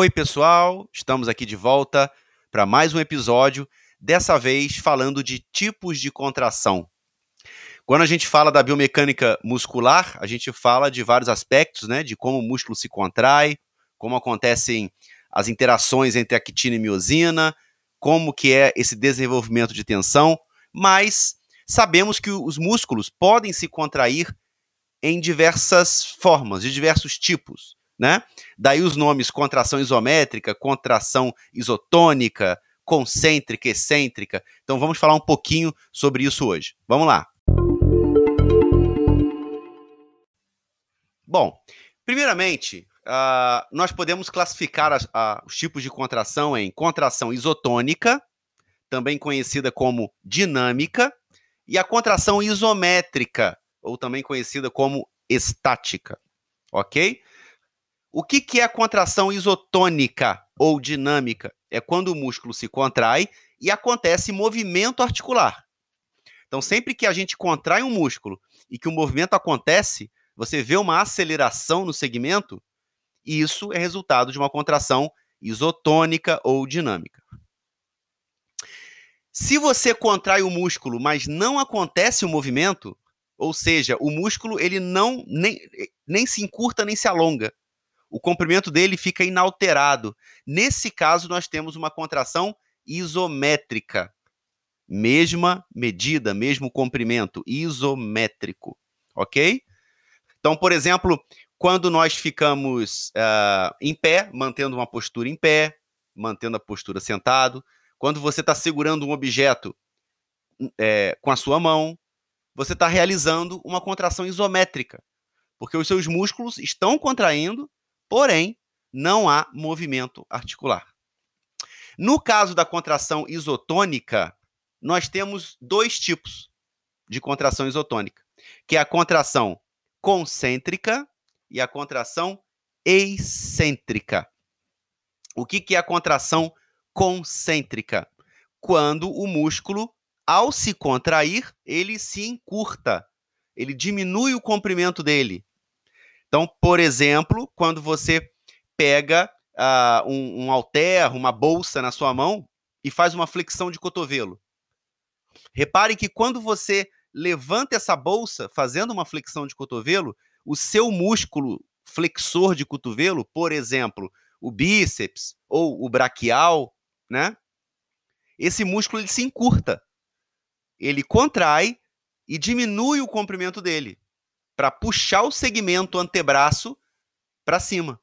Oi, pessoal, estamos aqui de volta para mais um episódio, dessa vez falando de tipos de contração. Quando a gente fala da biomecânica muscular, a gente fala de vários aspectos, né, de como o músculo se contrai, como acontecem as interações entre actina e miosina, como que é esse desenvolvimento de tensão, mas sabemos que os músculos podem se contrair em diversas formas, de diversos tipos, né? Daí os nomes contração isométrica, contração isotônica, concêntrica, excêntrica. Então vamos falar um pouquinho sobre isso hoje. Vamos lá. Bom, primeiramente, uh, nós podemos classificar as, uh, os tipos de contração em contração isotônica, também conhecida como dinâmica, e a contração isométrica, ou também conhecida como estática. Ok? O que, que é a contração isotônica ou dinâmica? É quando o músculo se contrai e acontece movimento articular. Então, sempre que a gente contrai um músculo e que o movimento acontece, você vê uma aceleração no segmento, e isso é resultado de uma contração isotônica ou dinâmica. Se você contrai o músculo, mas não acontece o movimento, ou seja, o músculo ele não nem, nem se encurta nem se alonga, o comprimento dele fica inalterado. Nesse caso, nós temos uma contração isométrica. Mesma medida, mesmo comprimento, isométrico. Ok? Então, por exemplo, quando nós ficamos uh, em pé, mantendo uma postura em pé, mantendo a postura sentado, quando você está segurando um objeto é, com a sua mão, você está realizando uma contração isométrica, porque os seus músculos estão contraindo porém não há movimento articular. No caso da contração isotônica, nós temos dois tipos de contração isotônica, que é a contração concêntrica e a contração excêntrica. O que, que é a contração concêntrica? Quando o músculo, ao se contrair, ele se encurta, ele diminui o comprimento dele, então, por exemplo, quando você pega uh, um, um uma bolsa na sua mão e faz uma flexão de cotovelo. Repare que quando você levanta essa bolsa fazendo uma flexão de cotovelo, o seu músculo flexor de cotovelo, por exemplo, o bíceps ou o braquial, né? Esse músculo ele se encurta. Ele contrai e diminui o comprimento dele para puxar o segmento antebraço para cima.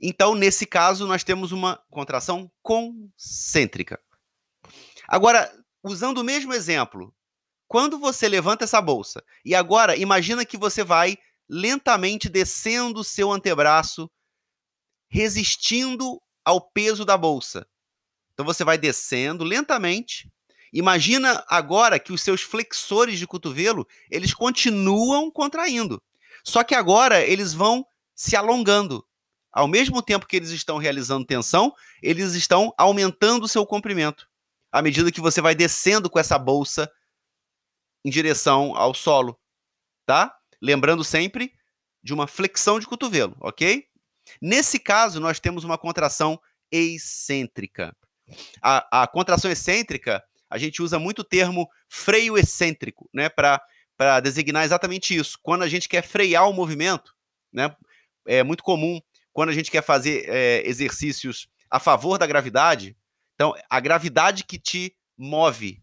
Então, nesse caso, nós temos uma contração concêntrica. Agora, usando o mesmo exemplo, quando você levanta essa bolsa, e agora imagina que você vai lentamente descendo o seu antebraço, resistindo ao peso da bolsa. Então você vai descendo lentamente, Imagina agora que os seus flexores de cotovelo, eles continuam contraindo. Só que agora eles vão se alongando. Ao mesmo tempo que eles estão realizando tensão, eles estão aumentando o seu comprimento. À medida que você vai descendo com essa bolsa em direção ao solo, tá? Lembrando sempre de uma flexão de cotovelo, ok? Nesse caso, nós temos uma contração excêntrica. A, a contração excêntrica a gente usa muito o termo freio excêntrico, né, para designar exatamente isso. Quando a gente quer frear o movimento, né, é muito comum quando a gente quer fazer é, exercícios a favor da gravidade. Então, a gravidade que te move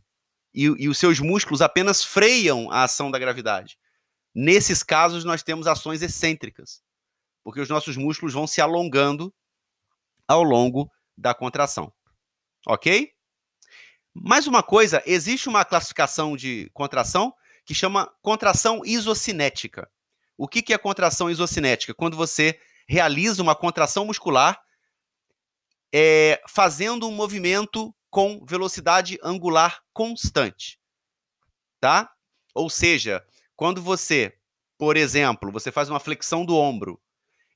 e, e os seus músculos apenas freiam a ação da gravidade. Nesses casos, nós temos ações excêntricas, porque os nossos músculos vão se alongando ao longo da contração. Ok? Mais uma coisa, existe uma classificação de contração que chama contração isocinética. O que, que é contração isocinética? Quando você realiza uma contração muscular é, fazendo um movimento com velocidade angular constante. Tá? Ou seja, quando você, por exemplo, você faz uma flexão do ombro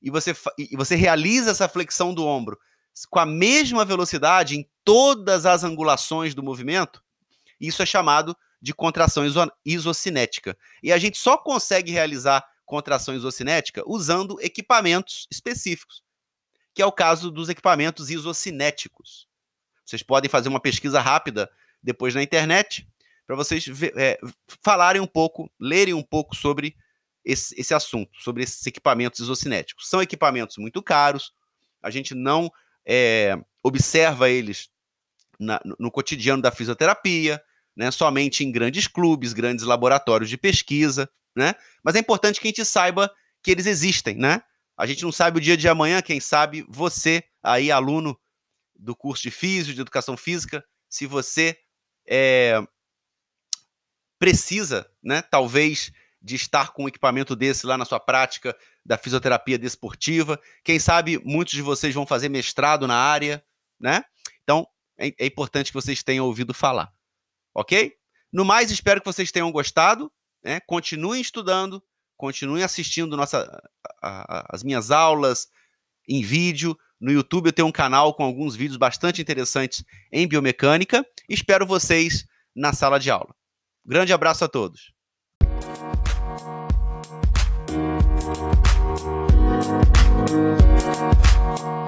e você, e você realiza essa flexão do ombro com a mesma velocidade em todas as angulações do movimento, isso é chamado de contração iso isocinética. E a gente só consegue realizar contração isocinética usando equipamentos específicos, que é o caso dos equipamentos isocinéticos. Vocês podem fazer uma pesquisa rápida depois na internet para vocês é, falarem um pouco, lerem um pouco sobre esse, esse assunto, sobre esses equipamentos isocinéticos. São equipamentos muito caros, a gente não é, observa eles na, no cotidiano da fisioterapia, né, somente em grandes clubes, grandes laboratórios de pesquisa, né? Mas é importante que a gente saiba que eles existem, né? A gente não sabe o dia de amanhã, quem sabe você, aí, aluno do curso de físico, de educação física, se você é, precisa, né, talvez, de estar com um equipamento desse lá na sua prática da fisioterapia desportiva. Quem sabe muitos de vocês vão fazer mestrado na área, né? Então, é, é importante que vocês tenham ouvido falar. Ok? No mais, espero que vocês tenham gostado. Né? Continuem estudando, continuem assistindo nossa, a, a, as minhas aulas em vídeo. No YouTube eu tenho um canal com alguns vídeos bastante interessantes em biomecânica. Espero vocês na sala de aula. Grande abraço a todos. Thank you.